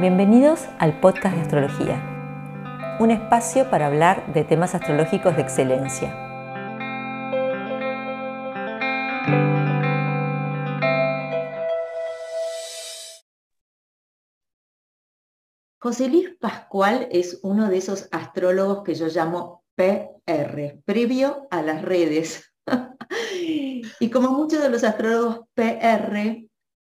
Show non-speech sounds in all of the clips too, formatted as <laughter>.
Bienvenidos al podcast de astrología, un espacio para hablar de temas astrológicos de excelencia. José Luis Pascual es uno de esos astrólogos que yo llamo PR, previo a las redes. <laughs> y como muchos de los astrólogos PR,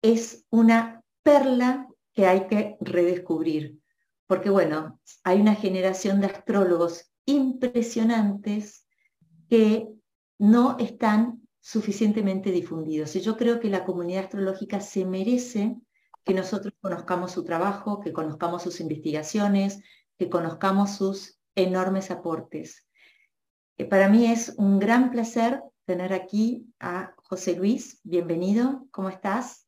es una perla que hay que redescubrir. Porque bueno, hay una generación de astrólogos impresionantes que no están suficientemente difundidos. Y yo creo que la comunidad astrológica se merece que nosotros conozcamos su trabajo, que conozcamos sus investigaciones, que conozcamos sus enormes aportes. Eh, para mí es un gran placer tener aquí a José Luis. Bienvenido, ¿cómo estás?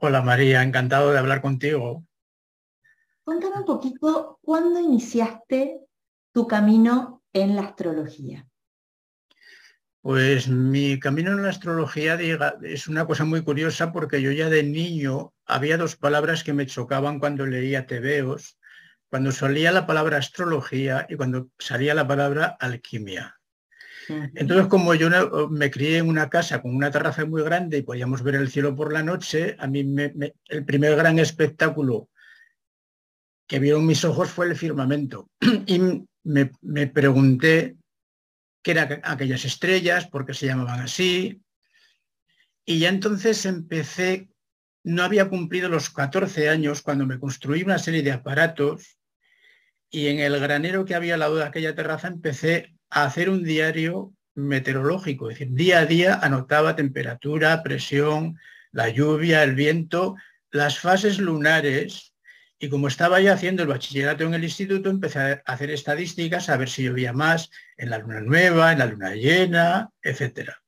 Hola María, encantado de hablar contigo. Cuéntame un poquito, ¿cuándo iniciaste tu camino en la astrología? Pues mi camino en la astrología es una cosa muy curiosa porque yo ya de niño había dos palabras que me chocaban cuando leía tebeos, cuando salía la palabra astrología y cuando salía la palabra alquimia. Entonces, como yo me crié en una casa con una terraza muy grande y podíamos ver el cielo por la noche, a mí el primer gran espectáculo que vieron mis ojos fue el firmamento. <clears throat> Y me, pregunté qué eran aquellas estrellas, por qué se llamaban así. Y ya entonces empecé, no había cumplido los 14 años cuando me construí una serie de aparatos y en el granero que había al lado de aquella terraza empecé a hacer un diario meteorológico, es decir, día a día anotaba temperatura, presión, la lluvia, el viento, las fases lunares, y como estaba ya haciendo el bachillerato en el instituto, empecé a hacer estadísticas, a ver si llovía más en la luna nueva, en la luna llena, etcétera.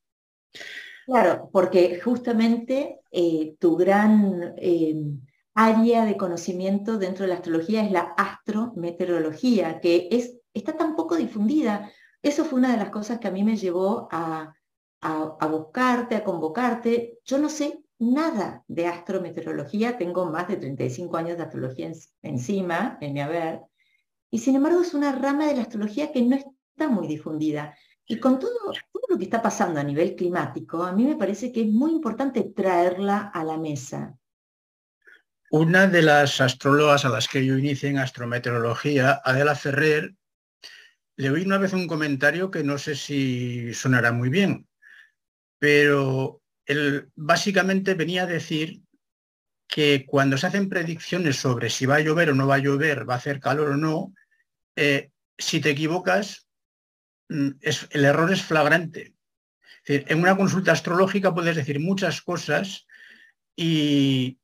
Claro, porque justamente eh, tu gran eh, área de conocimiento dentro de la astrología es la astrometeorología, que es, está tan poco difundida. Eso fue una de las cosas que a mí me llevó a, buscarte, a convocarte. Yo no sé nada de astrometeorología, tengo más de 35 años de astrología encima, en mi haber, y sin embargo es una rama de la astrología que no está muy difundida. Y con todo, todo lo que está pasando a nivel climático, a mí me parece que es muy importante traerla a la mesa. Una de las astrólogas a las que yo inicié en astrometeorología, Adela Ferrer, le oí una vez un comentario que no sé si sonará muy bien, pero él básicamente venía a decir que cuando se hacen predicciones sobre si va a llover o no va a llover, va a hacer calor o no, eh, si te equivocas, mm, el error es flagrante. en una consulta astrológica puedes decir muchas cosas y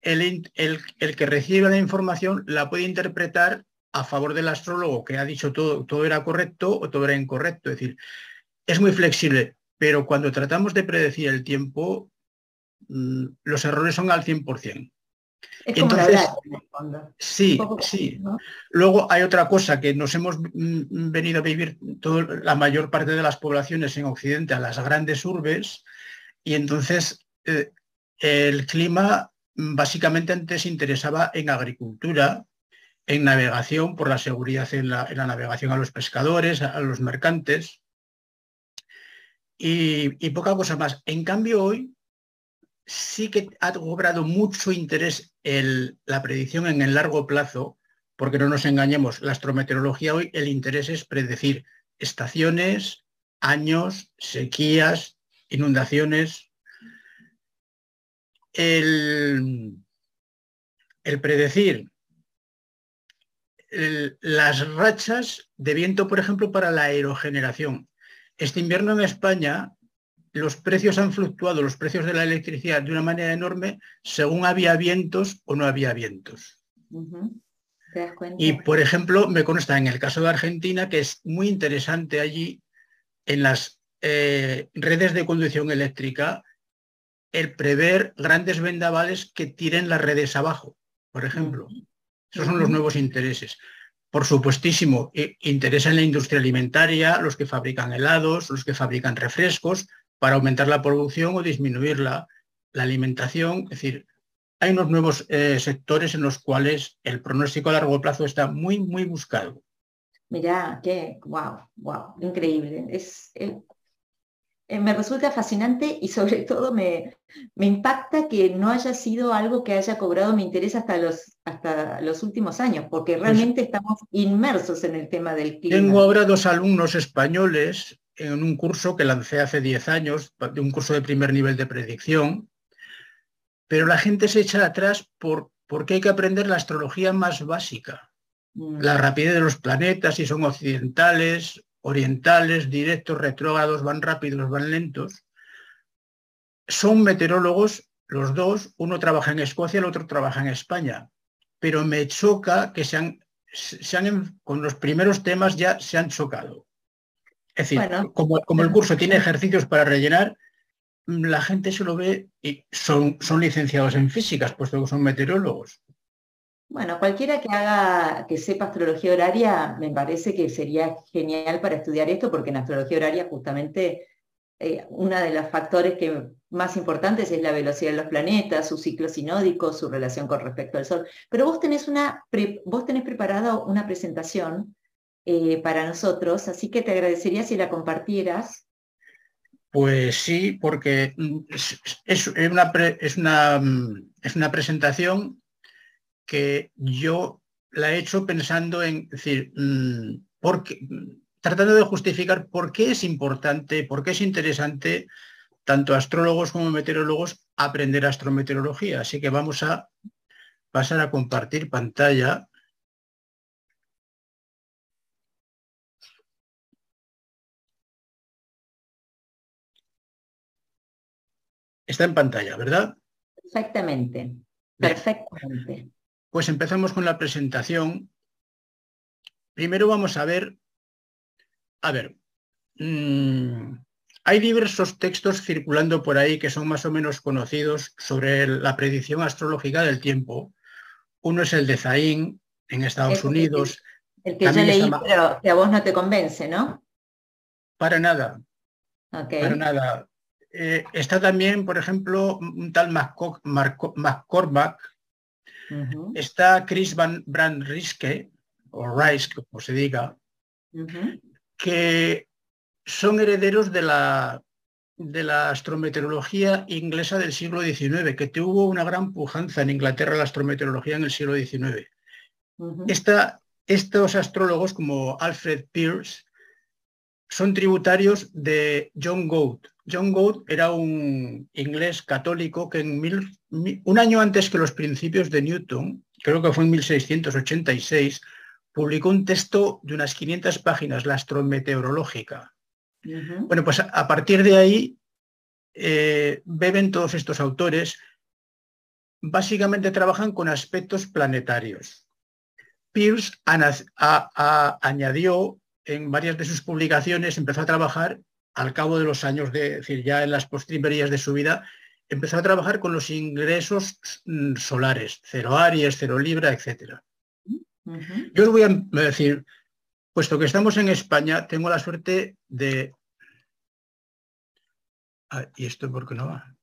el, el, que recibe la información la puede interpretar a favor del astrólogo que ha dicho todo, todo era correcto o todo era incorrecto. Es decir, es muy flexible, pero cuando tratamos de predecir el tiempo, mm, los errores son al 100%. Entonces, sí, sí. Luego hay otra cosa que nos hemos mm, venido a vivir todo, la mayor parte de las poblaciones en Occidente, a las grandes urbes, y entonces eh, el clima mm, básicamente antes interesaba en agricultura, en navegación, por la seguridad en la, navegación a los pescadores, a, los mercantes, y, poca cosa más. En cambio, hoy sí que ha cobrado mucho interés la predicción en el largo plazo, porque no nos engañemos, la astrometeorología hoy el interés es predecir estaciones, años, sequías, inundaciones. El, el predecir las rachas de viento, por ejemplo, para la aerogeneración. Este invierno en España los precios han fluctuado, los precios de la electricidad de una manera enorme según había vientos o no había vientos. Y, por ejemplo, me consta en el caso de Argentina que es muy interesante allí en las eh, redes de conducción eléctrica el prever grandes vendavales que tiren las redes abajo, por ejemplo. Esos son los nuevos intereses. Por supuestísimo, interesa en la industria alimentaria, los que fabrican helados, los que fabrican refrescos, para aumentar la producción o disminuir la, alimentación. Es decir, hay unos nuevos eh, sectores en los cuales el pronóstico a largo plazo está muy, muy buscado. Mirá, qué, wow, wow, increíble. Eh, eh, me resulta fascinante y sobre <laughs> todo me, me, impacta que no haya sido algo que haya cobrado mi interés hasta los, hasta los últimos años, porque pues realmente estamos inmersos en el tema del clima. Tengo ahora dos alumnos españoles en un curso que lancé hace 10 años, de un curso de primer nivel de predicción, pero la gente se echa atrás por, porque hay que aprender la astrología más básica. Mm. La rapidez de los planetas, si son occidentales, orientales, directos, retrógrados, van rápidos, van lentos. Son meteorólogos los dos, uno trabaja en Escocia, el otro trabaja en España, pero me choca que se han, se han con los primeros temas ya se han chocado. Es decir, como, como, el curso tiene ejercicios para rellenar, la gente se lo ve y son, son licenciados en físicas, puesto que son meteorólogos. Bueno, cualquiera que haga, que sepa astrología horaria, me parece que sería genial para estudiar esto, porque en astrología horaria justamente eh, uno de los factores que más importantes es la velocidad de los planetas, su ciclo sinódico, su relación con respecto al Sol. Pero vos tenés, una, vos tenés preparada una presentación eh, para nosotros, así que te agradecería si la compartieras. Pues sí, porque mm, es, una, es, una, mm, es una presentación que yo la he hecho pensando en decir, mm, tratando de justificar por qué es importante, por qué es interesante tanto astrólogos como meteorólogos aprender astrometeorología. Así que vamos a pasar a compartir pantalla. Está en pantalla, ¿verdad? Perfectamente, perfectamente. Pues empezamos con la presentación. Primero vamos a ver, a ver, mm, hay diversos textos circulando por ahí que son más o menos conocidos sobre la predicción astrológica del tiempo. Uno es el de Zain en Estados Unidos. El que yo leí, pero que a vos no te convence, ¿no? Para nada. Para nada. Eh, está también, por ejemplo, un tal McCormack. Está Chris Van Brand Riske, o Rice, como se diga, que son herederos de la, de la astrometeorología inglesa del siglo XIX, que tuvo una gran pujanza en Inglaterra la astrometeorología en el siglo XIX. estos astrólogos como Alfred Pierce son tributarios de John Gould, John Gould era un inglés católico que en un año antes que los principios de Newton, creo que fue en 1686, publicó un texto de unas 500 páginas, la astrometeorológica. Bueno, pues a, partir de ahí eh, beben todos estos autores, básicamente trabajan con aspectos planetarios. Pierce añadió en varias de sus publicaciones, empezó a trabajar al cabo de los años, de, decir, ya en las postrimerías de su vida, empezó a trabajar con los ingresos mm, solares, cero Aries, cero Libra, etc. Yo os voy a decir, puesto que estamos en España, tengo la suerte de... Ah, ¿Y esto por qué no va?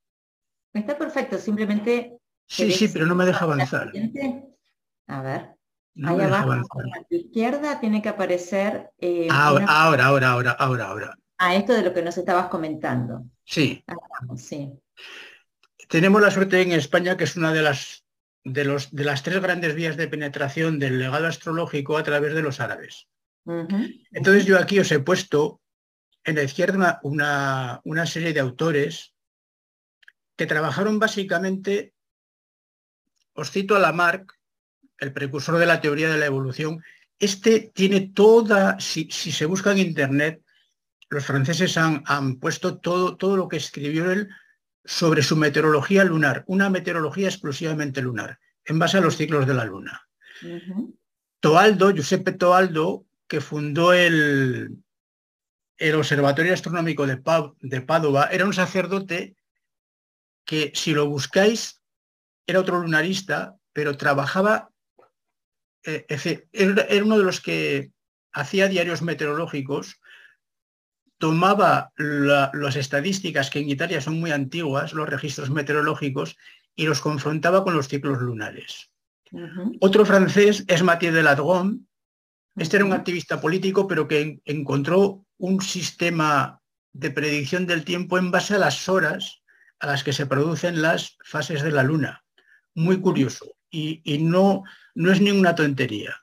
Está perfecto, simplemente... Sí, sí, pero no me deja avanzar. A ver. Ahí abajo, a la izquierda tiene que aparecer... Eh, ahora, ahora, ahora, ahora, ahora, ahora. A esto de lo que nos estabas comentando. Sí. Tenemos la suerte en España que es una de las, de, los, de las tres grandes vías de penetración del legado astrológico a través de los árabes. Entonces yo aquí os he puesto en la izquierda una, una serie de autores que trabajaron básicamente, os cito a Lamarck, el precursor de la teoría de la evolución, este tiene toda, si, si se busca en Internet, los franceses han, puesto todo, todo lo que escribió él sobre su meteorología lunar, una meteorología exclusivamente lunar, en base a los ciclos de la luna. Toaldo, Giuseppe Toaldo, que fundó el, el Observatorio Astronómico de, de Padova, era un sacerdote que, si lo buscáis, era otro lunarista, pero trabajaba, eh, era uno de los que hacía diarios meteorológicos tomaba las estadísticas que en Italia son muy antiguas, los registros meteorológicos, y los confrontaba con los ciclos lunares. Otro francés es Mathieu de Ladrome. Este era un activista político, pero que encontró un sistema de predicción del tiempo en base a las horas a las que se producen las fases de la luna. Muy curioso. Y, no, no es ninguna tontería.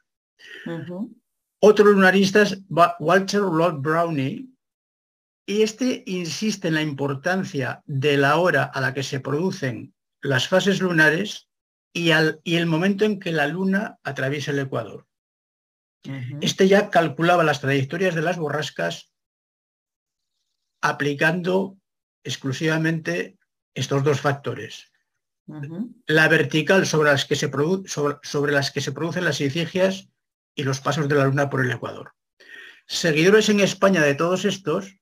Otro lunarista es Walter Lord Brownie, y este insiste en la importancia de la hora a la que se producen las fases lunares y, el momento en que la luna atraviesa el ecuador. Este ya calculaba las trayectorias de las borrascas aplicando exclusivamente estos dos factores. La vertical sobre las, que se sobre las que se producen las isigias y los pasos de la luna por el ecuador. Seguidores en España de todos estos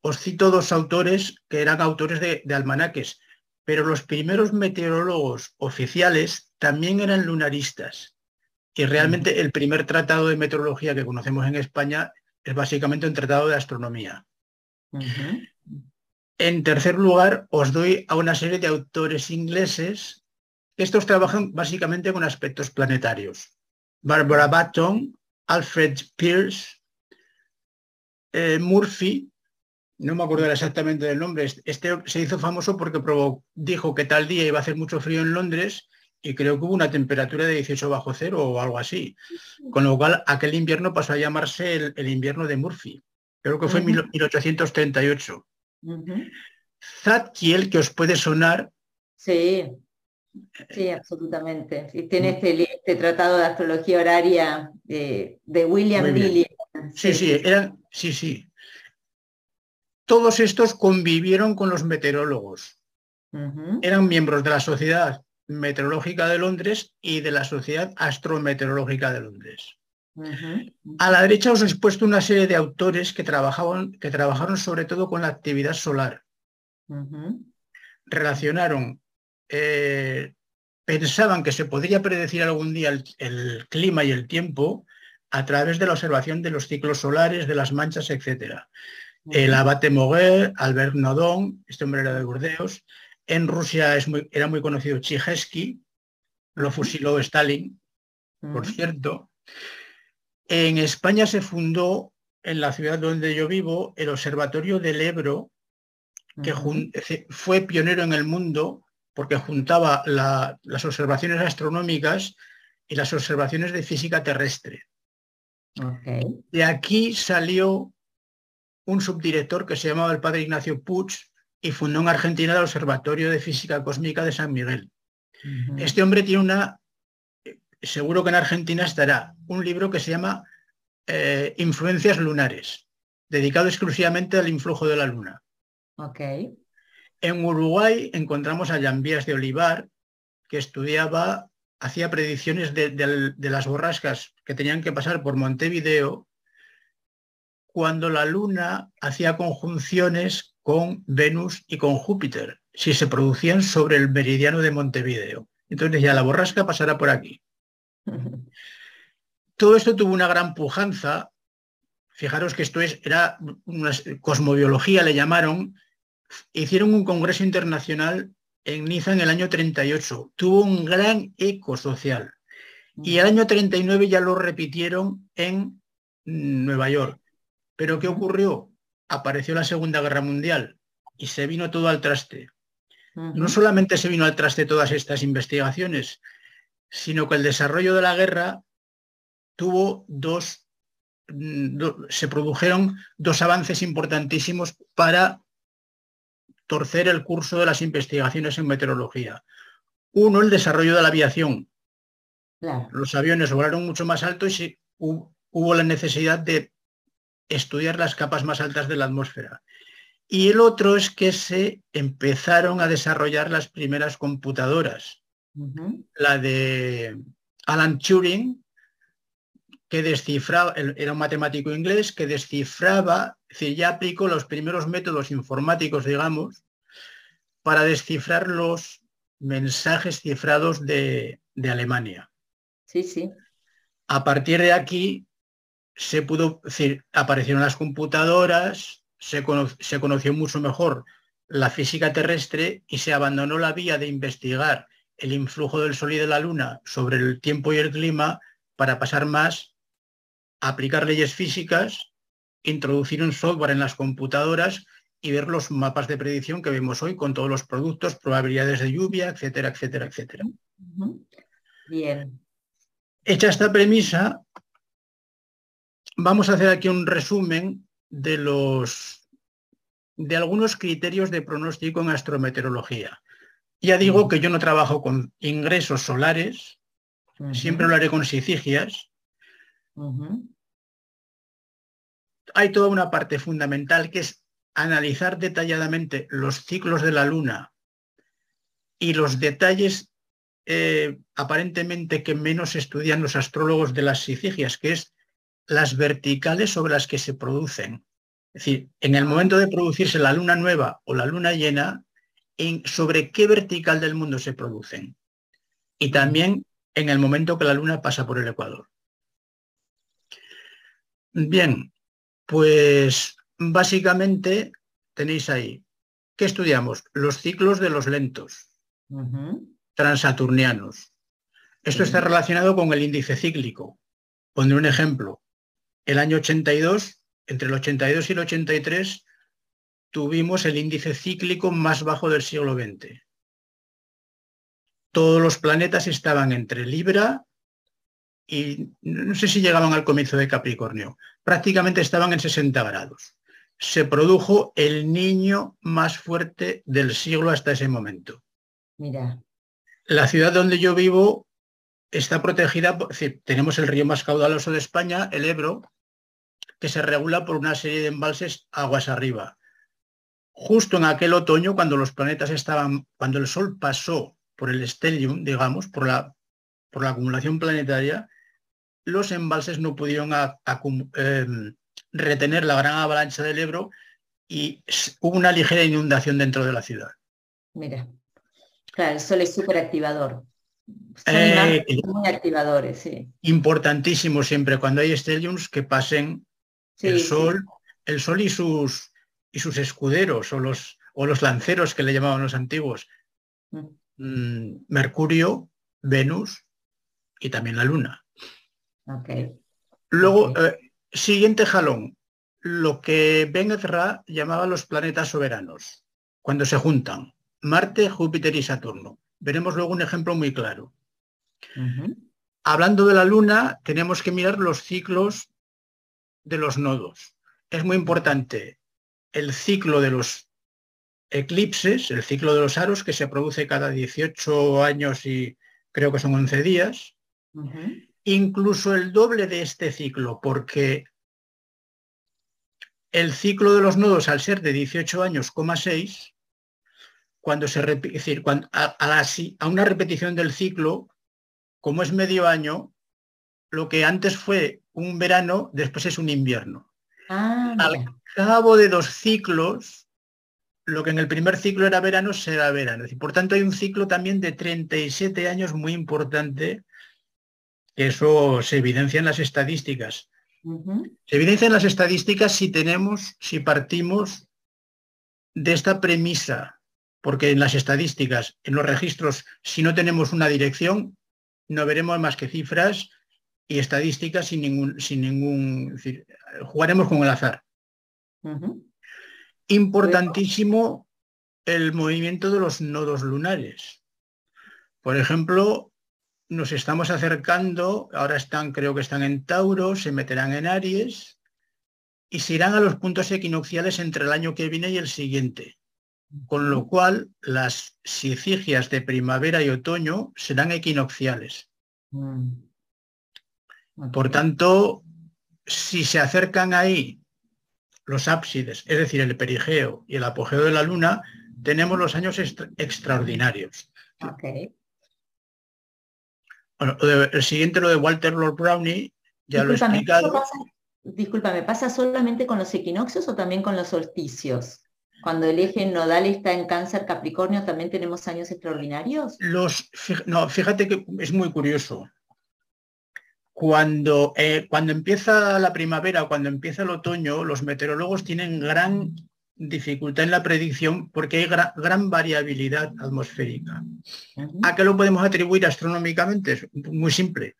os cito dos autores que eran autores de, almanaques, pero los primeros meteorólogos oficiales también eran lunaristas. Y realmente el primer tratado de meteorología que conocemos en España es básicamente un tratado de astronomía. En tercer lugar, os doy a una serie de autores ingleses. Estos trabajan básicamente con aspectos planetarios. Barbara Batton, Alfred Pierce, eh, Murphy, no me acuerdo exactamente del nombre, este se hizo famoso porque dijo que tal día iba a hacer mucho frío en Londres y creo que hubo una temperatura de 18 bajo cero o algo así. Con lo cual aquel invierno pasó a llamarse el, invierno de Murphy. Creo que fue en 1838. Zadkiel, que os puede sonar. Sí, sí, absolutamente. Y tiene este, este, tratado de astrología horaria de, William William. Sí, sí, eran, sí, sí todos estos convivieron con los meteorólogos. Eran miembros de la Sociedad Meteorológica de Londres y de la Sociedad Astrometeorológica de Londres. A la derecha os he puesto una serie de autores que, trabajaban, que trabajaron sobre todo con la actividad solar. Relacionaron, eh, pensaban que se podría predecir algún día el, clima y el tiempo a través de la observación de los ciclos solares, de las manchas, etc el abate Moguer, Albert Nodón, este hombre era de Burdeos. En Rusia es muy, era muy conocido Chijesky, lo fusiló Stalin, por cierto. En España se fundó, en la ciudad donde yo vivo, el Observatorio del Ebro, que fue pionero en el mundo porque juntaba las observaciones astronómicas y las observaciones de física terrestre. De aquí salió un subdirector que se llamaba el padre Ignacio Puig y fundó en Argentina el Observatorio de Física Cósmica de San Miguel. Este hombre tiene una, seguro que en Argentina estará, un libro que se llama eh, Influencias lunares, dedicado exclusivamente al influjo de la luna. Okay. En Uruguay encontramos a Jan Vías de Olivar, que estudiaba, hacía predicciones de las borrascas que tenían que pasar por Montevideo cuando la Luna hacía conjunciones con Venus y con Júpiter, si se producían sobre el meridiano de Montevideo. Entonces ya la borrasca pasará por aquí. <laughs> Todo esto tuvo una gran pujanza. Fijaros que esto es, era una cosmobiología, le llamaron. Hicieron un congreso internacional en Niza en el año 38. Tuvo un gran eco social. Y el año 39 ya lo repitieron en Nueva York. Pero ¿qué ocurrió? Apareció la Segunda Guerra Mundial y se vino todo al traste. No solamente se vino al traste todas estas investigaciones, sino que el desarrollo de la guerra tuvo dos, mm, se produjeron dos avances importantísimos para torcer el curso de las investigaciones en meteorología. Uno, el desarrollo de la aviación. Los aviones volaron mucho más alto y hubo la necesidad de estudiar las capas más altas de la atmósfera. Y el otro es que se empezaron a desarrollar las primeras computadoras. La de Alan Turing, que descifraba, era un matemático inglés que descifraba, es decir, ya aplicó los primeros métodos informáticos, digamos, para descifrar los mensajes cifrados de, de Alemania. Sí, sí. A partir de aquí se pudo, decir, aparecieron las computadoras, se, conoció mucho mejor la física terrestre y se abandonó la vía de investigar el influjo del Sol y de la Luna sobre el tiempo y el clima para pasar más a aplicar leyes físicas, introducir un software en las computadoras y ver los mapas de predicción que vemos hoy con todos los productos, probabilidades de lluvia, etcétera, etcétera, etcétera. Bien. Hecha esta premisa, vamos a hacer aquí un resumen de los de algunos criterios de pronóstico en astrometeorología. Ya digo que yo no trabajo con ingresos solares, siempre lo haré con sicigias. Hay toda una parte fundamental que es analizar detalladamente los ciclos de la Luna y los detalles eh, aparentemente que menos estudian los astrólogos de las sicigias, que es las verticales sobre las que se producen. Es decir, en el momento de producirse la luna nueva o la luna llena, en sobre qué vertical del mundo se producen. Y también en el momento que la luna pasa por el ecuador. Bien, pues básicamente tenéis ahí, ¿qué estudiamos? Los ciclos de los lentos, transaturnianos. Esto está relacionado con el índice cíclico. Pondré un ejemplo. El año 82, entre el 82 y el 83, tuvimos el índice cíclico más bajo del siglo XX. Todos los planetas estaban entre Libra y no sé si llegaban al comienzo de Capricornio, prácticamente estaban en 60 grados. Se produjo el niño más fuerte del siglo hasta ese momento. Mira. La ciudad donde yo vivo está protegida, tenemos el río más caudaloso de España, el Ebro, que se regula por una serie de embalses aguas arriba. Justo en aquel otoño, cuando los planetas estaban, cuando el Sol pasó por el stellium, digamos, por la, por la acumulación planetaria, los embalses no pudieron em, retener la gran avalancha del Ebro y hubo una ligera inundación dentro de la ciudad. Mira, claro, el sol es súper activador. Eh, muy activadores, sí. Importantísimo siempre cuando hay stelliums que pasen el sol, el sol y sus y sus escuderos o los o los lanceros que le llamaban los antiguos. Mm. Mm, Mercurio, Venus y también la Luna. Luego, eh, siguiente jalón, lo que Ben Ezra llamaba los planetas soberanos, cuando se juntan, Marte, Júpiter y Saturno. Veremos luego un ejemplo muy claro. Hablando de la Luna, tenemos que mirar los ciclos de los nodos. Es muy importante el ciclo de los eclipses, el ciclo de los aros, que se produce cada 18 años y creo que son 11 días incluso el doble de este ciclo, porque el ciclo de los nodos, al ser de 18 años, 6, cuando se repite, decir, cuando, a, a, una repetición del ciclo, como es medio año, lo que antes fue un verano, después es un invierno. Ah, al cabo de dos ciclos, lo que en el primer ciclo era verano será verano. por tanto, hay un ciclo también de 37 años muy importante eso se evidencia en las estadísticas. Se evidencia en las estadísticas si tenemos, si partimos de esta premisa, porque en las estadísticas, en los registros, si no tenemos una dirección, no veremos más que cifras y estadísticas sin ningún, sin ningún, jugaremos con el azar. Importantísimo el movimiento de los nodos lunares. Por ejemplo, nos estamos acercando, ahora están, creo que están en Tauro, se meterán en Aries y se irán a los puntos equinocciales entre el año que viene y el siguiente. Con lo cual, las sicigias de primavera y otoño serán equinocciales. Mm. Por tanto, si se acercan ahí los ábsides, es decir, el perigeo y el apogeo de la luna, tenemos los años extraordinarios. Bueno, el siguiente, lo de Walter Lord Brownie, ya lo he explicado. Pasa, discúlpame, ¿pasa solamente con los equinoccios o también con los solsticios? Cuando el eje nodal está en cáncer Capricornio, ¿también tenemos años extraordinarios? Los, no, fíjate que es muy curioso. Cuando, eh, cuando empieza la primavera, cuando empieza el otoño, los meteorólogos tienen gran dificultad en la predicción porque hay gran variabilidad atmosférica. ¿A qué lo podemos atribuir astronómicamente? Es muy simple.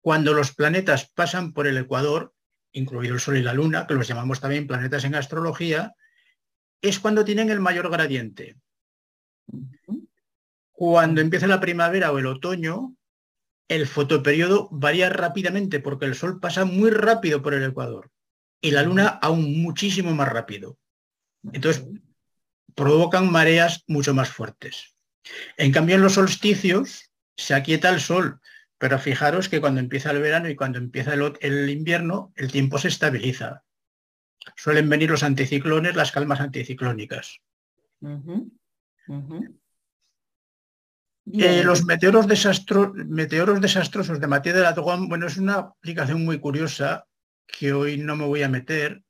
Cuando los planetas pasan por el ecuador, incluido el Sol y la Luna, que los llamamos también planetas en astrología, es cuando tienen el mayor gradiente. Cuando empieza la primavera o el otoño, el fotoperiodo varía rápidamente porque el Sol pasa muy rápido por el ecuador y la Luna aún muchísimo más rápido. Entonces, provocan mareas mucho más fuertes. En cambio, en los solsticios se aquieta el Sol, pero fijaros que cuando empieza el verano y cuando empieza el, invierno, el tiempo se estabiliza. Suelen venir los anticiclones, las calmas anticiclónicas. Eh, los meteoros, meteoros, desastrosos de Matías de la bueno, es una aplicación muy curiosa que hoy no me voy a meter,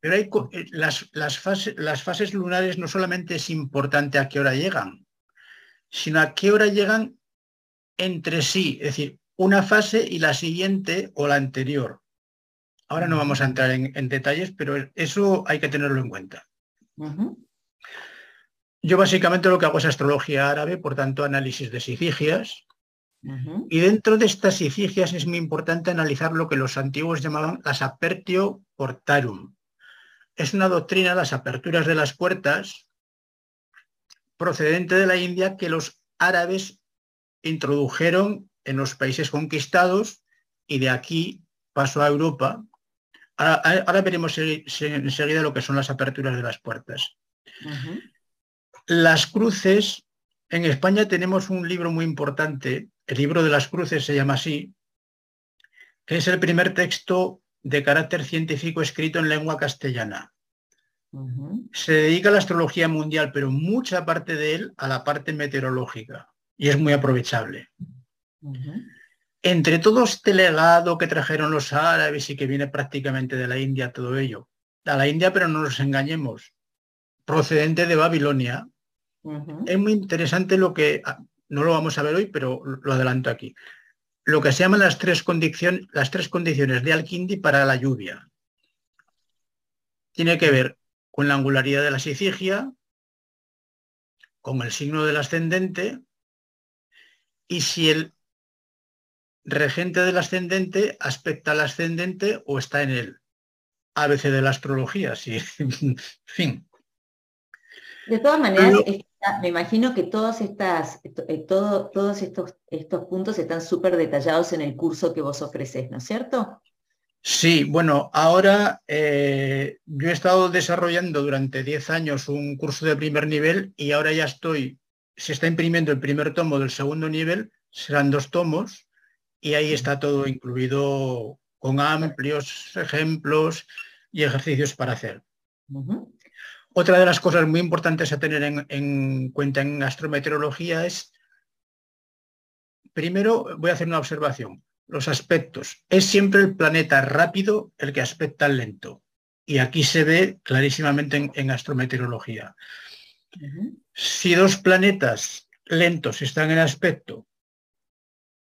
pero hay, eh, las, las fases lunares no solamente es importante a qué hora llegan, sino a qué hora llegan entre sí, es decir, una fase y la siguiente o la anterior. Ahora no vamos a entrar en, detalles, pero eso hay que tenerlo en cuenta. Yo básicamente lo que hago es astrología árabe, por tanto análisis de sigigias. Y dentro de estas sigigias es muy importante analizar lo que los antiguos llamaban las apertio portarum. Es una doctrina, las aperturas de las puertas, procedente de la India, que los árabes introdujeron en los países conquistados y de aquí pasó a Europa. Ahora, veremos enseguida lo que son las aperturas de las puertas. Las cruces, en España tenemos un libro muy importante, el libro de las cruces se llama así, que es el primer texto de carácter científico escrito en lengua castellana. Se dedica a la astrología mundial, pero mucha parte de él a la parte meteorológica y es muy aprovechable. Entre todo este legado que trajeron los árabes y que viene prácticamente de la India, todo ello, a la India, pero no nos engañemos, procedente de Babilonia, es muy interesante lo que, ah, no lo vamos a ver hoy, pero lo adelanto aquí, lo que se llaman las tres, condiciones, las tres condiciones de Alkindi para la lluvia. Tiene que ver con la angularidad de la sicigia, con el signo del ascendente y si el regente del ascendente aspecta al ascendente o está en él. ABC de la astrología, sí. <laughs> fin. De todas maneras, me imagino que estas, eh, todos estos, estos puntos están súper detallados en el curso que vos ofreces, ¿no es cierto? Sí, bueno, ahora eh, yo he estado desarrollando durante 10 años un curso de primer nivel y ahora ya estoy se está imprimiendo el primer tomo del segundo nivel, serán dos tomos, y ahí está todo incluido con amplios ejemplos y ejercicios para hacer. Otra de las cosas muy importantes a tener en, cuenta en astrometeorología es, primero voy a hacer una observación, los aspectos. Es siempre el planeta rápido el que aspecta el lento. Y aquí se ve clarísimamente en, astrometeorología. Si dos planetas lentos están en aspecto,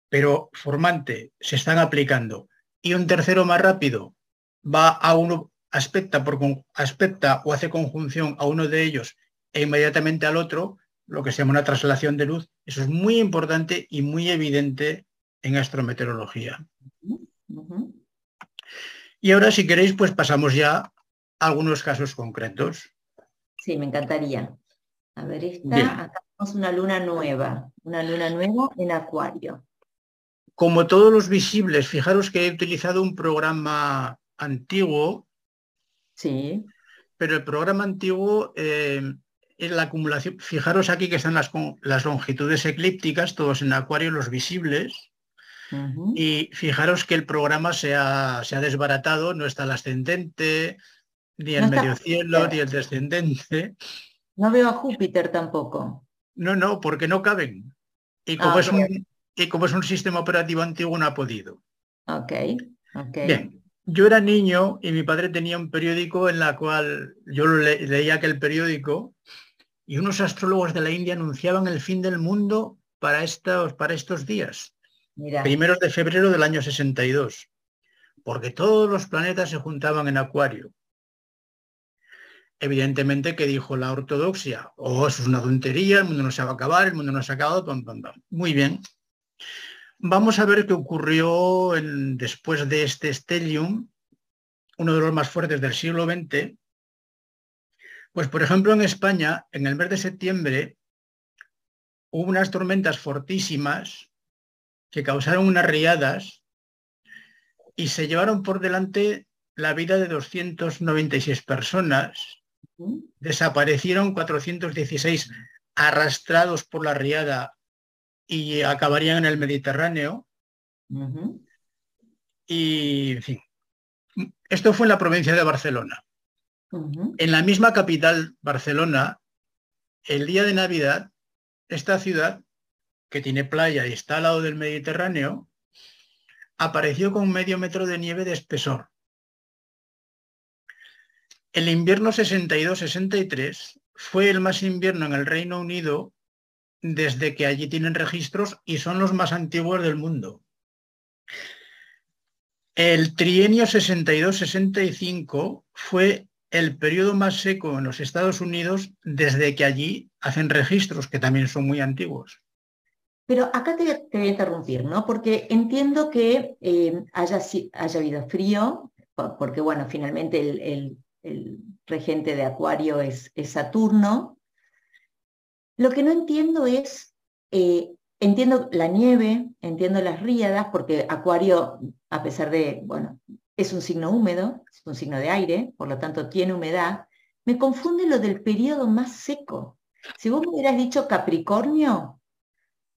pero formante se están aplicando, y un tercero más rápido va a uno, aspecta, por, aspecta o hace conjunción a uno de ellos e inmediatamente al otro, lo que se llama una traslación de luz, eso es muy importante y muy evidente en astrometeorología. Y ahora, si queréis, pues pasamos ya a algunos casos concretos. Sí, me encantaría. A ver, esta, acá tenemos una luna nueva, una luna nueva en acuario. Como todos los visibles, fijaros que he utilizado un programa antiguo. Sí. Pero el programa antiguo, eh, en la acumulación, fijaros aquí que están las, las longitudes eclípticas, todos en acuario, los visibles. Y fijaros que el programa se ha, se ha, desbaratado, no está el ascendente, ni el medio cielo, ni el descendente. No veo a Júpiter tampoco. No, no, porque no caben. Y como, ah, es, un, y como es un sistema operativo antiguo, no ha podido. Ok, ok. Bien, yo era niño y mi padre tenía un periódico en la cual yo leía aquel periódico y unos astrólogos de la India anunciaban el fin del mundo para estos, para estos días. Primeros de febrero del año 62. Porque todos los planetas se juntaban en Acuario. evidentemente, ¿qué dijo la ortodoxia? Oh, eso es una tontería, el mundo no se va a acabar, el mundo no se ha acabado, Muy bien. Vamos a ver qué ocurrió después de este stellium, uno de los más fuertes del siglo XX. Pues, por ejemplo, en España, en el mes de septiembre, hubo unas tormentas fortísimas que causaron unas riadas y se llevaron por delante la vida de 296 personas desaparecieron 416 arrastrados por la riada y acabarían en el Mediterráneo. Y, en fin, esto fue en la provincia de Barcelona. En la misma capital, Barcelona, el día de Navidad, esta ciudad, que tiene playa y está al lado del Mediterráneo, apareció con medio metro de nieve de espesor. El invierno 62-63 fue el más invierno en el Reino Unido desde que allí tienen registros y son los más antiguos del mundo. El trienio 62-65 fue el periodo más seco en los Estados Unidos desde que allí hacen registros, que también son muy antiguos. Pero acá te, voy a interrumpir, ¿no? Porque entiendo que eh, haya, haya habido frío, porque bueno, finalmente el, el regente de Acuario es, Saturno. Lo que no entiendo es, eh, entiendo la nieve, entiendo las ríadas, porque Acuario, a pesar de, bueno, es un signo húmedo, es un signo de aire, por lo tanto tiene humedad, me confunde lo del periodo más seco. Si vos me hubieras dicho Capricornio,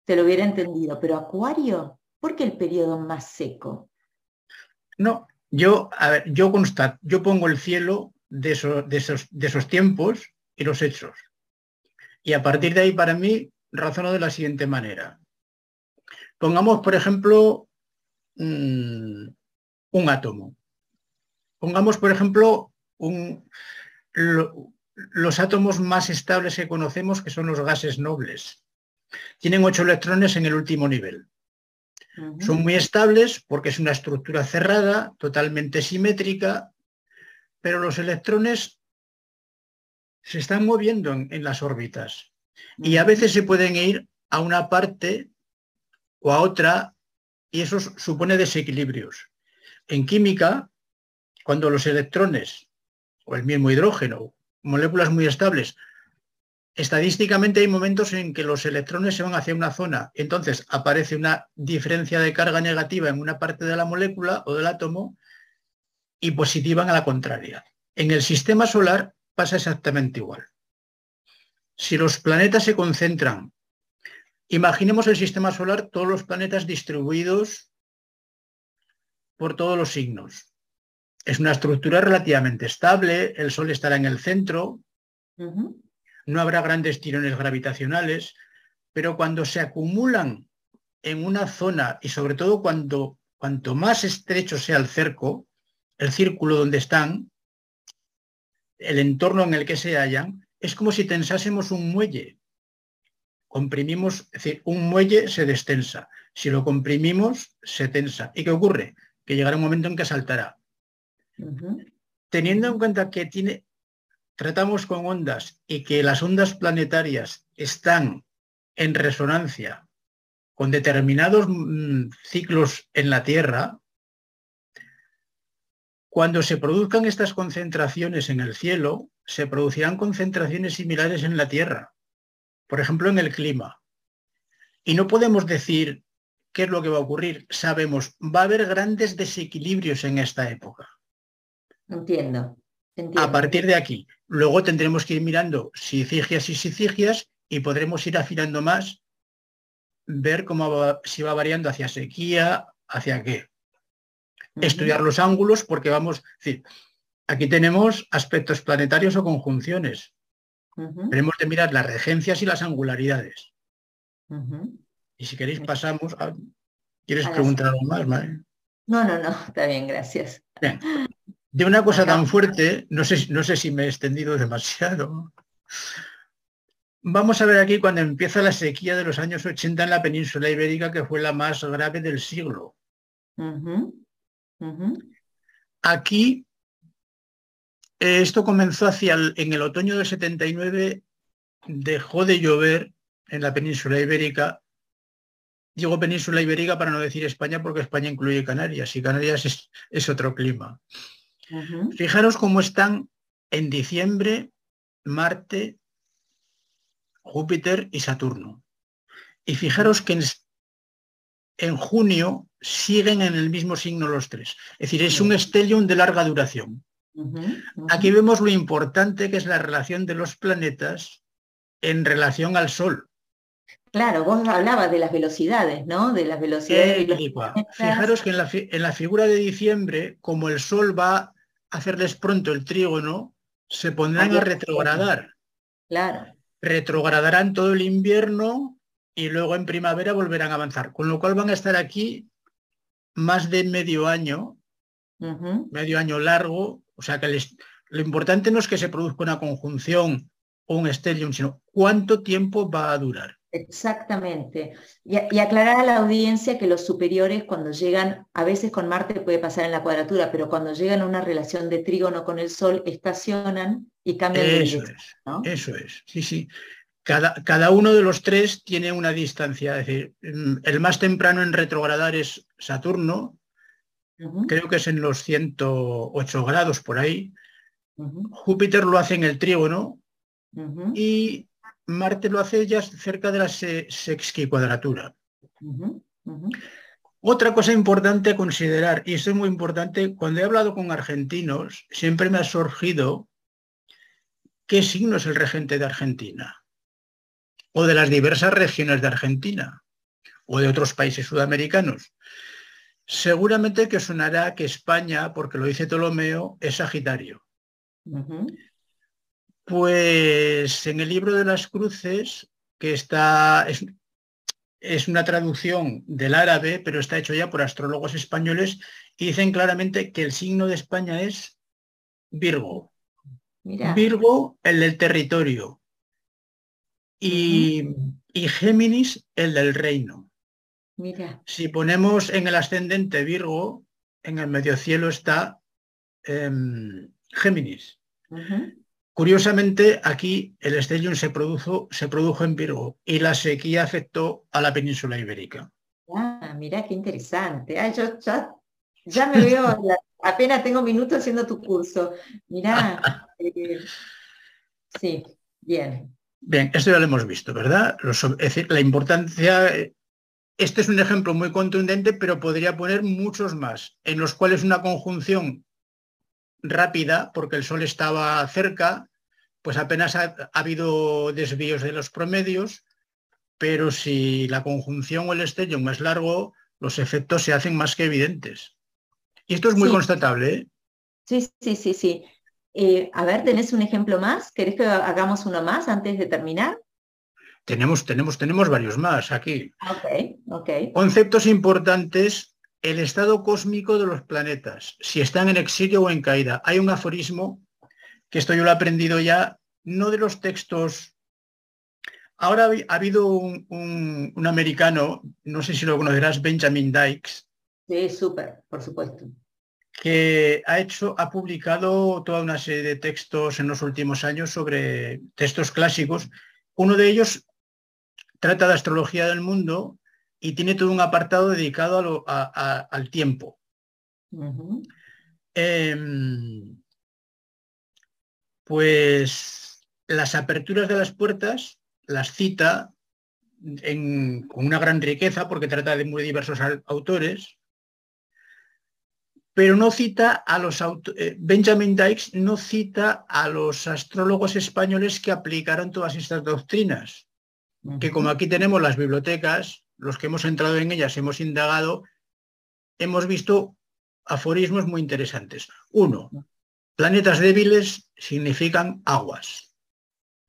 te lo hubiera entendido, pero Acuario, ¿por qué el periodo más seco? No, yo, a ver, yo constato, yo pongo el cielo de, esos, de esos tiempos y los hechos. Y a partir de ahí, para mí, razono de la siguiente manera. Pongamos, por ejemplo, mm, un átomo. Pongamos, por ejemplo, un, los átomos más estables que conocemos, que son los gases nobles. Tienen ocho electrones en el último nivel. Son muy estables porque es una estructura cerrada, totalmente simétrica, pero los electrones se están moviendo en, las órbitas y a veces se pueden ir a una parte o a otra y eso supone desequilibrios. En química, cuando los electrones o el mismo hidrógeno, moléculas muy estables, estadísticamente hay momentos en que los electrones se van hacia una zona, entonces aparece una diferencia de carga negativa en una parte de la molécula o del átomo y positivan a la contraria. En el sistema solar pasa exactamente igual. Si los planetas se concentran, imaginemos el sistema solar, todos los planetas distribuidos por todos los signos. Es una estructura relativamente estable, el Sol estará en el centro, no habrá grandes tirones gravitacionales, pero cuando se acumulan en una zona y sobre todo cuando cuanto más estrecho sea el cerco, el círculo donde están, el entorno en el que se hallan, es como si tensásemos un muelle. Comprimimos, es decir, un muelle se destensa. Si lo comprimimos, se tensa. ¿Y qué ocurre? Que llegará un momento en que saltará. Teniendo en cuenta que tiene, tratamos con ondas y que las ondas planetarias están en resonancia con determinados mm, ciclos en la Tierra, cuando se produzcan estas concentraciones en el cielo, se producirán concentraciones similares en la Tierra, por ejemplo en el clima. Y no podemos decir qué es lo que va a ocurrir. Sabemos, va a haber grandes desequilibrios en esta época. Entiendo. A partir de aquí, luego tendremos que ir mirando sicigias y sicigias y podremos ir afinando más, ver cómo va, si va variando hacia sequía, hacia qué estudiar los ángulos porque vamos, decir, aquí tenemos aspectos planetarios o conjunciones. Tenemos de mirar las regencias y las angularidades. Y si queréis pasamos a... ¿Quieres preguntar algo más, No, no, no, está bien, gracias. De una cosa tan fuerte, no sé, no sé si me he extendido demasiado. Vamos a ver aquí cuando empieza la sequía de los años 80 en la península ibérica, que fue la más grave del siglo. Aquí eh, esto comenzó hacia en el otoño del 79, dejó de llover en la península ibérica. Digo península ibérica para no decir España porque España incluye Canarias y Canarias es, otro clima. Fijaros cómo están en diciembre Marte, Júpiter y Saturno. Y fijaros que en, junio siguen en el mismo signo los tres. Es decir, es un stellium de larga duración. Aquí vemos lo importante que es la relación de los planetas en relación al Sol. Claro, vos hablabas de las velocidades, ¿no? De las velocidades. Fijaros que en la, en la, figura de diciembre, como el Sol va a hacerles pronto el trígono, se pondrán a retrogradar. Claro. Retrogradarán todo el invierno y luego en primavera volverán a avanzar. Con lo cual van a estar aquí más de medio año, medio año largo, o sea que lo importante no es que se produzca una conjunción o un stellium, sino cuánto tiempo va a durar. Exactamente. Y, aclarar a la audiencia que los superiores cuando llegan, a veces con Marte puede pasar en la cuadratura, pero cuando llegan a una relación de trígono con el Sol, estacionan y cambian de dirección. Es, Eso es, sí, sí. Cada, cada, uno de los tres tiene una distancia. Es decir, mm, el más temprano en retrogradar es Saturno, creo que es en los 108 grados por ahí. Júpiter lo hace en el ¿no? y Marte lo hace ya cerca de la sexquicuadratura. Otra cosa importante a considerar, y esto es muy importante, cuando he hablado con argentinos, siempre me ha surgido qué signo es el regente de Argentina, o de las diversas regiones de Argentina, o de otros países sudamericanos. Seguramente que sonará que España, porque lo dice Ptolomeo, es Sagitario. Pues en el libro de las cruces, que está, es, es, una traducción del árabe, pero está hecho ya por astrólogos españoles, y dicen claramente que el signo de España es Virgo. Virgo, el del territorio. Y, y Géminis, el del reino. Si ponemos en el ascendente Virgo, en el medio cielo está em, Géminis. Curiosamente, aquí el estellium se produjo, se produjo en Virgo y la sequía afectó a la península ibérica. Ah, mira qué interesante. yo ya, me veo, apenas tengo minutos haciendo tu curso. Mira, <laughs> eh, sí, bien. Bien, esto ya lo hemos visto, ¿verdad? es decir, la importancia eh, este es un ejemplo muy contundente, pero podría poner muchos más, en los cuales una conjunción rápida, porque el Sol estaba cerca, pues apenas ha, habido desvíos de los promedios, pero si la conjunción o el estellium es largo, los efectos se hacen más que evidentes. Y esto es muy constatable. ¿eh? Sí, sí, sí, sí. Eh, a ver, ¿tenés un ejemplo más? ¿Querés que hagamos uno más antes de terminar? Tenemos, tenemos, tenemos varios más aquí. Okay, okay. Conceptos importantes, el estado cósmico de los planetas, si están en exilio o en caída. Hay un aforismo, que esto yo lo he aprendido ya, no de los textos. Ahora ha habido un, americano, no sé si lo conocerás, Benjamin Dykes. Sí, súper, por supuesto que ha hecho, ha publicado toda una serie de textos en los últimos años sobre textos clásicos. Uno de ellos trata de astrología del mundo y tiene todo un apartado dedicado al tiempo. Em, pues las aperturas de las puertas las cita con una gran riqueza porque trata de muy diversos autores, pero no cita a los eh, Benjamin Dykes no cita a los astrólogos españoles que aplicaron todas estas doctrinas que como aquí tenemos las bibliotecas, los que hemos entrado en ellas hemos indagado, hemos visto aforismos muy interesantes. Uno, planetas débiles significan aguas.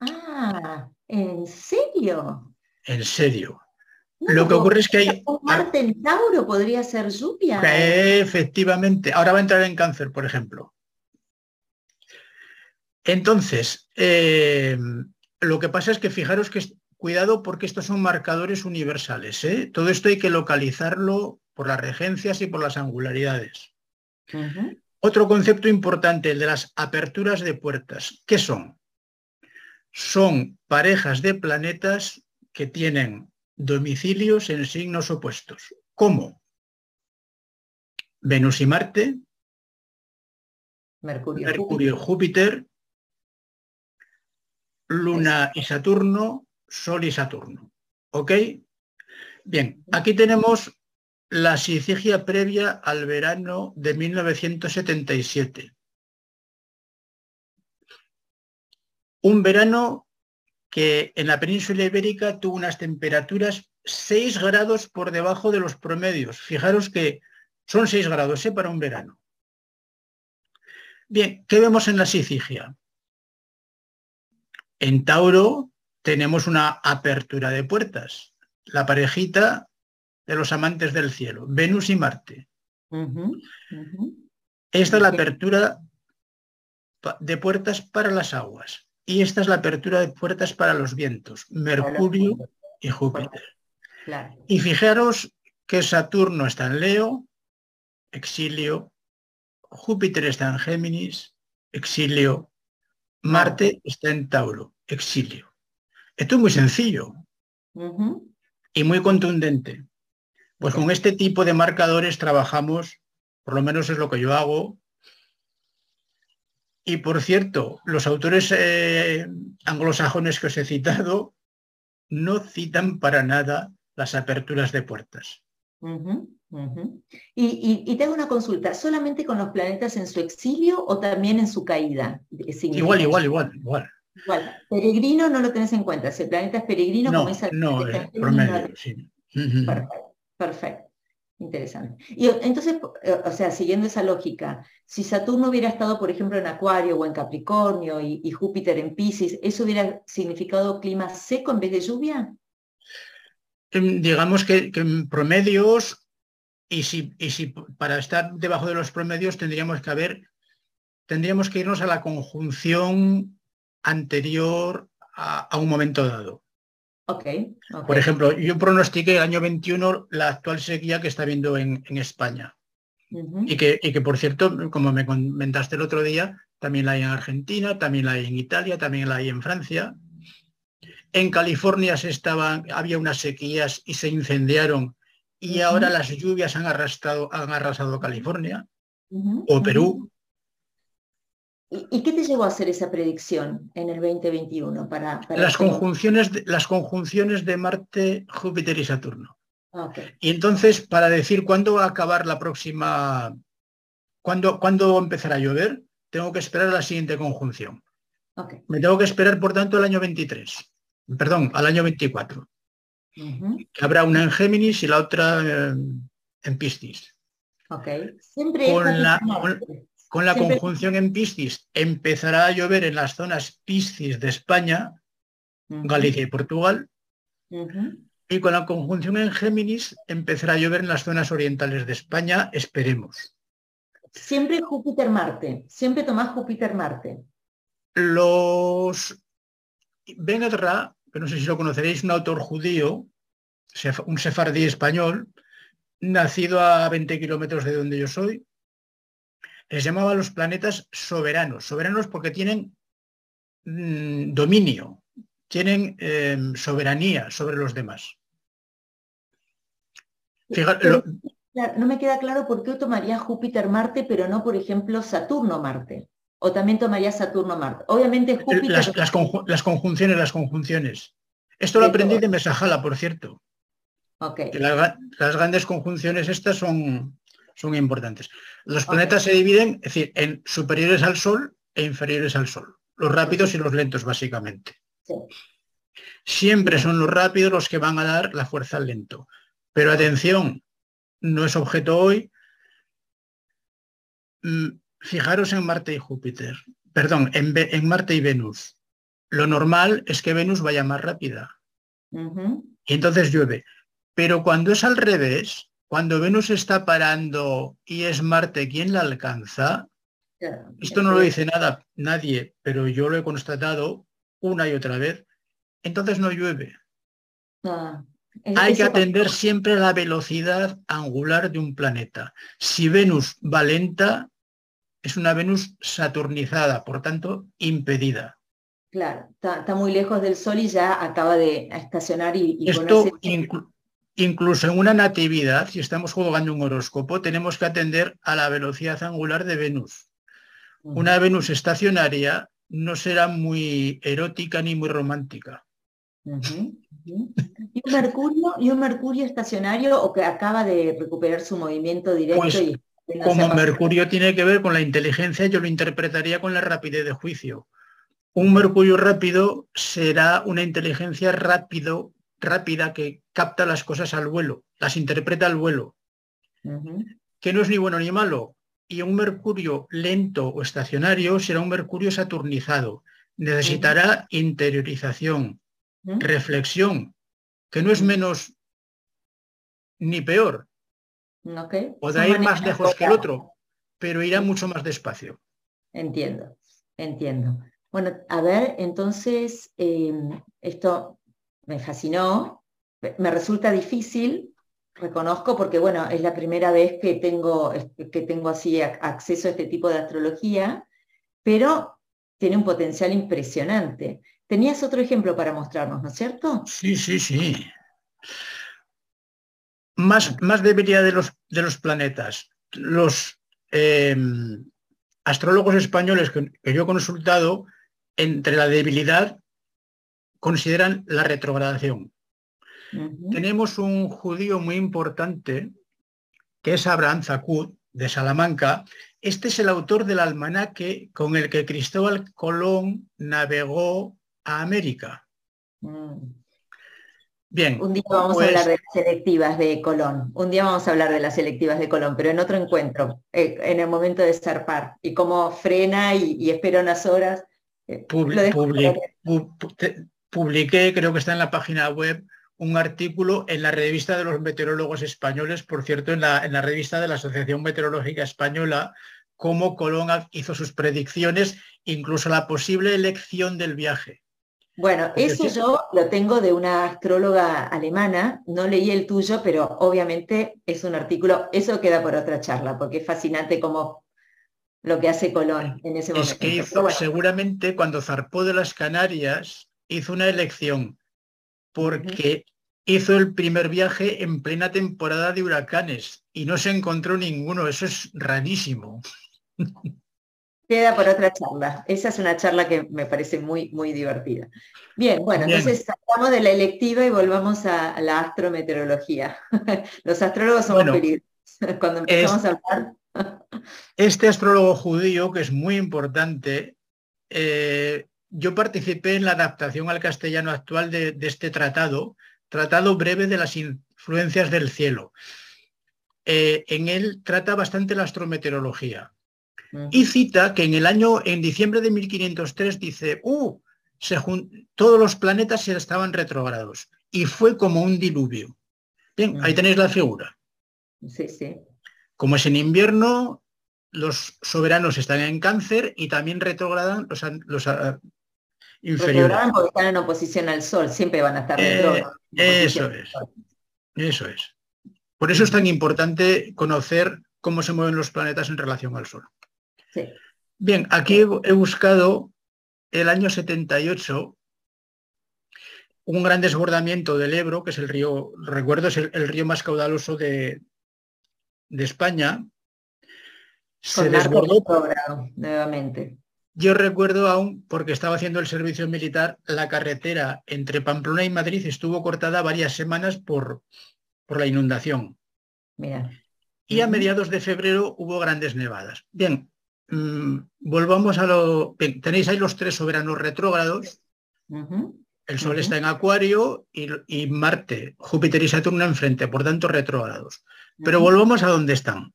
Ah, ¿en serio? En serio. Lo que ocurre es que hay... Marte en Tauro podría ser lluvia. Efectivamente. Ahora va a entrar en cáncer, por ejemplo. Entonces, eh, lo que pasa es que fijaros que cuidado porque estos son marcadores universales. ¿eh? Todo esto hay que localizarlo por las regencias y por las angularidades. Otro concepto importante, el de las aperturas de puertas. ¿Qué son? Son parejas de planetas que tienen domicilios en signos opuestos. ¿Cómo? Venus y Marte, Mercurio, Mercurio y Júpiter, Luna y Saturno, Sol y Saturno. ¿Ok? Bien, aquí tenemos la sicigia previa al verano de 1977. Un verano que en la península ibérica tuvo unas temperaturas 6 grados por debajo de los promedios. Fijaros que son 6 grados ¿eh? para un verano. Bien, ¿qué vemos en la sicigia? En Tauro tenemos una apertura de puertas. La parejita de los amantes del cielo, Venus y Marte. Esta es la apertura de puertas para las aguas y esta es la apertura de puertas para los vientos, Mercurio y Júpiter. Y fijaros que Saturno está en Leo, exilio, Júpiter está en Géminis, exilio, Marte está en Tauro, exilio. Esto es muy sencillo y muy contundente. Pues con este tipo de marcadores trabajamos, por lo menos es lo que yo hago. Y por cierto, los autores eh, anglosajones que os he citado no citan para nada las aperturas de puertas. Y, tengo una consulta, ¿solamente con los planetas en su exilio o también en su caída? Igual, igual, igual, igual. Igual. Peregrino no lo tenés en cuenta, si el planeta es peregrino, no, como No, eh, promedio, sí. Perfecto. Perfecto. Interesante. Y entonces, eh, o sea, siguiendo esa lógica, si Saturno hubiera estado, por ejemplo, en Acuario o en Capricornio y, Júpiter en Pisces, ¿eso hubiera significado clima seco en vez de lluvia? Digamos que, en promedios, y si, y si para estar debajo de los promedios tendríamos que haber, tendríamos que irnos a la conjunción anterior a un momento dado. Por ejemplo, yo pronostiqué el año 21 la actual sequía que está habiendo en, España. y, que, que, por cierto, como me comentaste el otro día, también la hay en Argentina, también la hay en Italia, también la hay en Francia. En California se estaban, había unas sequías y se incendiaron y ahora las lluvias han, arrastrado, han arrasado California o Perú. ¿Y qué te llevó a hacer esa predicción en el 2021? Para, las, conjunciones de, las conjunciones de Marte, Júpiter y Saturno. Ah, y entonces, para decir cuándo va a acabar la próxima, cuándo, cuándo empezará a llover, tengo que esperar a la siguiente conjunción. Me tengo que esperar, por tanto, al año 23. Perdón, al año 24. habrá una en Géminis y la otra eh, en Piscis. Siempre con la, con la conjunción en Piscis empezará a llover en las zonas Piscis de España, Galicia y Portugal. Y con la conjunción en Géminis empezará a llover en las zonas orientales de España, esperemos. Siempre Júpiter-Marte, siempre tomás Júpiter-Marte. Los Ben Edra, que no sé si lo conoceréis, un autor judío, un sefardí español, nacido a 20 kilómetros de donde yo soy, les llamaba a los planetas soberanos, soberanos porque tienen mm, dominio, tienen em, soberanía sobre los demás. no me queda claro por qué tomaría Júpiter-Marte, pero no, por ejemplo, Saturno-Marte. O también tomaría Saturno-Marte. Obviamente Júpiter... Las, conjunciones, las conjunciones. Esto lo aprendí de Mesajala, por cierto. Okay. las grandes conjunciones estas son, son importantes. Los planetas se dividen, es decir, en superiores al Sol e inferiores al Sol. Los rápidos y los lentos, básicamente. Siempre son los rápidos los que van a dar la fuerza al lento. Pero atención, no es objeto hoy. Mm, fijaros en Marte y Júpiter. Perdón, en, Marte y Venus. Lo normal es que Venus vaya más rápida. Y entonces llueve. Pero cuando es al revés, cuando Venus está parando y es Marte quien la alcanza, esto no lo dice nada nadie, pero yo lo he constatado una y otra vez, entonces no llueve. Ah, Hay que atender siempre la velocidad angular de un planeta. Si Venus va lenta, es una Venus saturnizada, por tanto, impedida. Claro, está, muy lejos del Sol y ya acaba de estacionar y, Esto incluso en una natividad, si estamos jugando un horóscopo, tenemos que atender a la velocidad angular de Venus. Una Venus estacionaria no será muy erótica ni muy romántica. ¿Y, un Mercurio, ¿Y un Mercurio estacionario o que acaba de recuperar su movimiento directo? Pues, y como Mercurio tiene que ver con la inteligencia, yo lo interpretaría con la rapidez de juicio. Un Mercurio rápido será una inteligencia rápido, rápida que capta las cosas al vuelo, las interpreta al vuelo, que no es ni bueno ni malo. Y un Mercurio lento o estacionario será un Mercurio saturnizado. Necesitará interiorización, reflexión, que no es menos ni peor. Podrá ir más lejos que el otro, pero irá mucho más despacio. Entiendo, entiendo. Bueno, a ver, entonces, em, esto me fascinó, me resulta difícil, reconozco, porque bueno, es la primera vez que tengo, que tengo así acceso a este tipo de astrología, pero tiene un potencial impresionante. Tenías otro ejemplo para mostrarnos, ¿no es cierto? Sí, sí, sí. Más, más debilidad de los, de los planetas. Los em, astrólogos españoles que, yo he consultado, entre la debilidad, consideran la retrogradación. Tenemos un judío muy importante, que es Abraham Zacud, de Salamanca. Este es el autor del almanaque con el que Cristóbal Colón navegó a América. Mm. Bien. Un día vamos a pues hablar de las selectivas de Colón. Un día vamos a hablar de las selectivas de Colón, pero en otro encuentro, eh, en el momento de zarpar. Y cómo frena y, espera unas horas. Eh, publiqué, creo que está en la página web, un artículo en la revista de los meteorólogos españoles, por cierto, en la, en la revista de la Asociación Meteorológica Española, cómo Colón hizo sus predicciones, incluso la posible elección del viaje. Bueno, eso yo lo tengo de una astróloga alemana, no leí el tuyo, pero obviamente es un artículo, eso queda por otra charla, porque es fascinante como lo que hace Colón en ese momento. Es que seguramente cuando zarpó de las Canarias hizo una elección, porque hizo el primer viaje en plena temporada de huracanes y no se encontró ninguno, eso es rarísimo. Queda por otra charla. Esa es una charla que me parece muy, muy divertida. Bien, bueno, entonces salgamos de la electiva y volvamos a, la astrometeorología. <laughs> Los astrólogos son bueno, Cuando empezamos a hablar. este astrólogo judío, que es muy importante, eh, yo participé en la adaptación al castellano actual de, este tratado, tratado breve de las influencias del cielo. Eh, en él trata bastante la astrometeorología y cita que en el año, en diciembre de 1503, dice, uh, todos los planetas se estaban retrogrados y fue como un diluvio. Bien, ahí tenéis la figura. Sí, sí. Como es en invierno, los soberanos están en cáncer y también retrogradan los, los inferiores. porque están en oposición al Sol, siempre van a estar eh, Eso es. Eso es. Por eso es tan importante conocer cómo se mueven los planetas en relación al Sol. Bien, aquí he, buscado el año 78 un gran desbordamiento del Ebro, que es el río, recuerdo, es el, río más caudaloso de, de España. Se desbordó. nuevamente. Yo recuerdo aún, porque estaba haciendo el servicio militar, la carretera entre Pamplona y Madrid estuvo cortada varias semanas por, por la inundación. Mira. Y a mediados de febrero hubo grandes nevadas. Bien, Mm, volvamos a lo... Tenéis ahí los tres soberanos retrógrados. El Sol está en Acuario y, Marte, Júpiter y Saturno enfrente, por tanto retrógrados. Pero volvamos a donde están.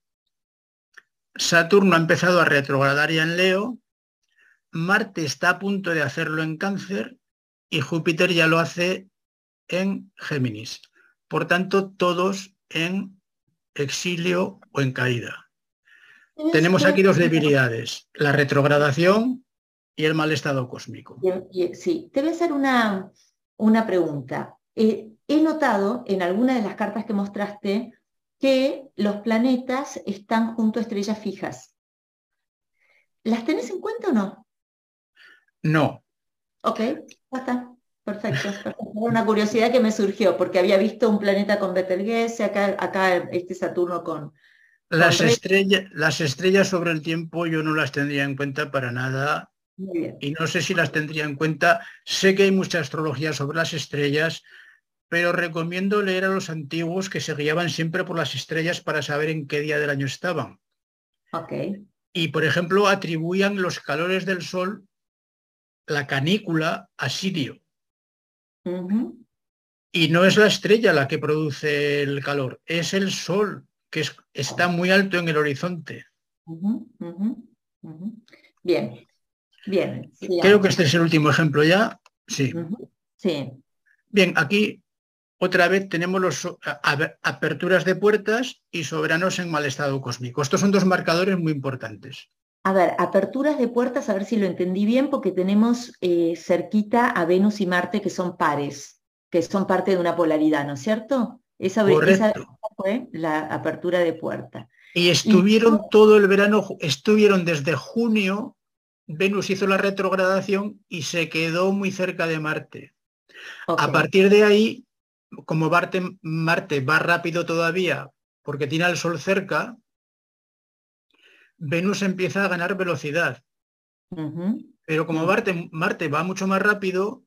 Saturno ha empezado a retrogradar ya en Leo, Marte está a punto de hacerlo en Cáncer y Júpiter ya lo hace en Géminis. Por tanto, todos en exilio o en caída. Tenemos aquí dos debilidades, la retrogradación y el mal estado cósmico. Sí, te voy a hacer una, una pregunta. Eh, he notado en alguna de las cartas que mostraste que los planetas están junto a estrellas fijas. ¿Las tenés en cuenta o no? No. Ok, ya está. Perfecto, una curiosidad que me surgió, porque había visto un planeta con Betelgeuse, acá, acá este Saturno con... Las, estrellas, las estrellas sobre el tiempo yo no las tendría en cuenta para nada. Y no sé si las tendría en cuenta. Sé que hay mucha astrología sobre las estrellas, pero recomiendo leer a los antiguos que se guiaban siempre por las estrellas para saber en qué día del año estaban. Okay. Y, por ejemplo, atribuían los calores del Sol, la canícula, a Sirio. Y no es la estrella la que produce el calor, es el Sol, que está muy alto en el horizonte. Bien, bien. Creo que este es el último ejemplo ya. Sí. Sí. Bien, aquí otra vez tenemos las aperturas de puertas y soberanos en mal estado cósmico. Estos son dos marcadores muy importantes. A ver, aperturas de puertas, a ver si lo entendí bien, porque tenemos eh, cerquita a Venus y Marte que son pares, que son parte de una polaridad, ¿no es cierto? Esa, fue la apertura de puerta. Y estuvieron todo el verano, estuvieron desde junio, Venus hizo la retrogradación y se quedó muy cerca de Marte. A partir de ahí como Marte, Marte va rápido todavía porque tiene al Sol cerca, Venus empieza a ganar velocidad. Pero como Marte, Marte, va mucho más rápido,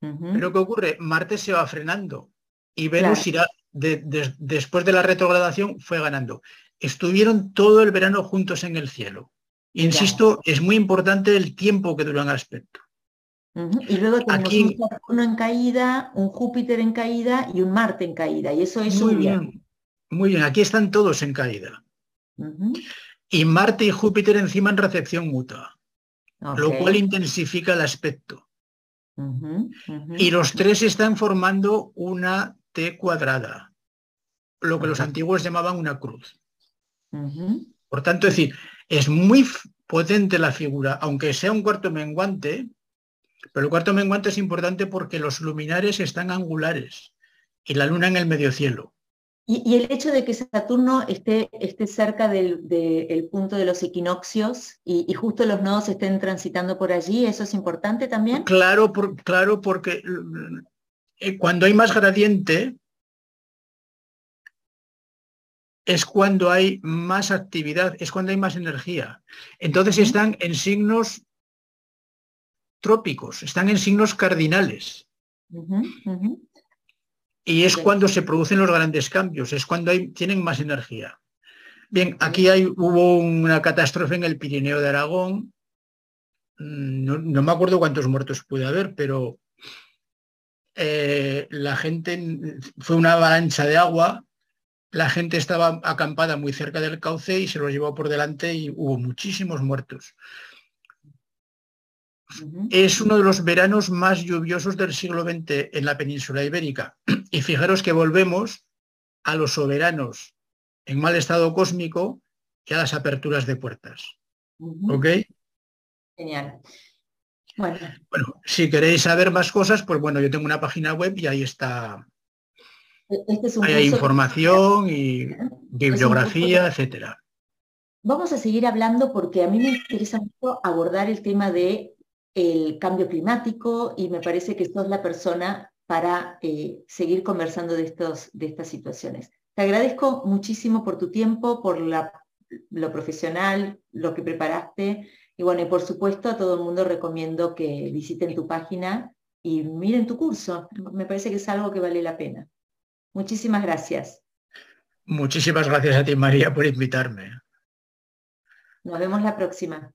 ¿pero qué ocurre? Marte se va frenando y Venus irá, después de la retrogradación, fue ganando. Estuvieron todo el verano juntos en el cielo. Insisto, es muy importante el tiempo que duran el aspecto. Y luego tenemos un Saturno en caída, un Júpiter en caída y un Marte en caída. Y eso es muy bien. Muy bien, aquí están todos en caída. Y Marte y Júpiter encima en recepción mutua, lo cual intensifica el aspecto. Y los tres están formando una T cuadrada, lo que los antiguos llamaban una cruz. Por tanto, es decir, es muy potente la figura, aunque sea un cuarto menguante, pero el cuarto menguante es importante porque los luminares están angulares y la luna en el medio cielo. Y, el hecho de que Saturno esté, esté cerca del, punto de los equinoccios y, justo los nodos estén transitando por allí, ¿eso es importante también? Claro, claro porque eh, cuando hay más gradiente es cuando hay más actividad, es cuando hay más energía. Entonces están en signos trópicos, están en signos cardinales. Y es cuando se producen los grandes cambios, es cuando hay, tienen más energía. Bien, aquí hay, hubo una catástrofe en el Pirineo de Aragón. Mm, no, me acuerdo cuántos muertos puede haber, pero eh, la gente, fue una avalancha de agua, la gente estaba acampada muy cerca del cauce y se lo llevó por delante y hubo muchísimos muertos. Es uno de los veranos más lluviosos del siglo XX en la península ibérica. Y fijaros que volvemos a los soberanos en mal estado cósmico y a las aperturas de puertas. ¿Ok? Genial. Bueno. si queréis saber más cosas, pues bueno, yo tengo una página web y ahí está. E-, este hay información y bibliografía, etcétera. Vamos a seguir hablando porque a mí me interesa mucho abordar el tema de el cambio climático y me parece que sos la persona para eh, seguir conversando de, estos, de estas situaciones. Te agradezco muchísimo por tu tiempo, por lo profesional, lo que preparaste y bueno, y por supuesto a todo el mundo recomiendo que visiten tu página y miren tu curso. Me parece que es algo que vale la pena. Muchísimas gracias. Muchísimas gracias a ti, María, por invitarme. Nos vemos la próxima.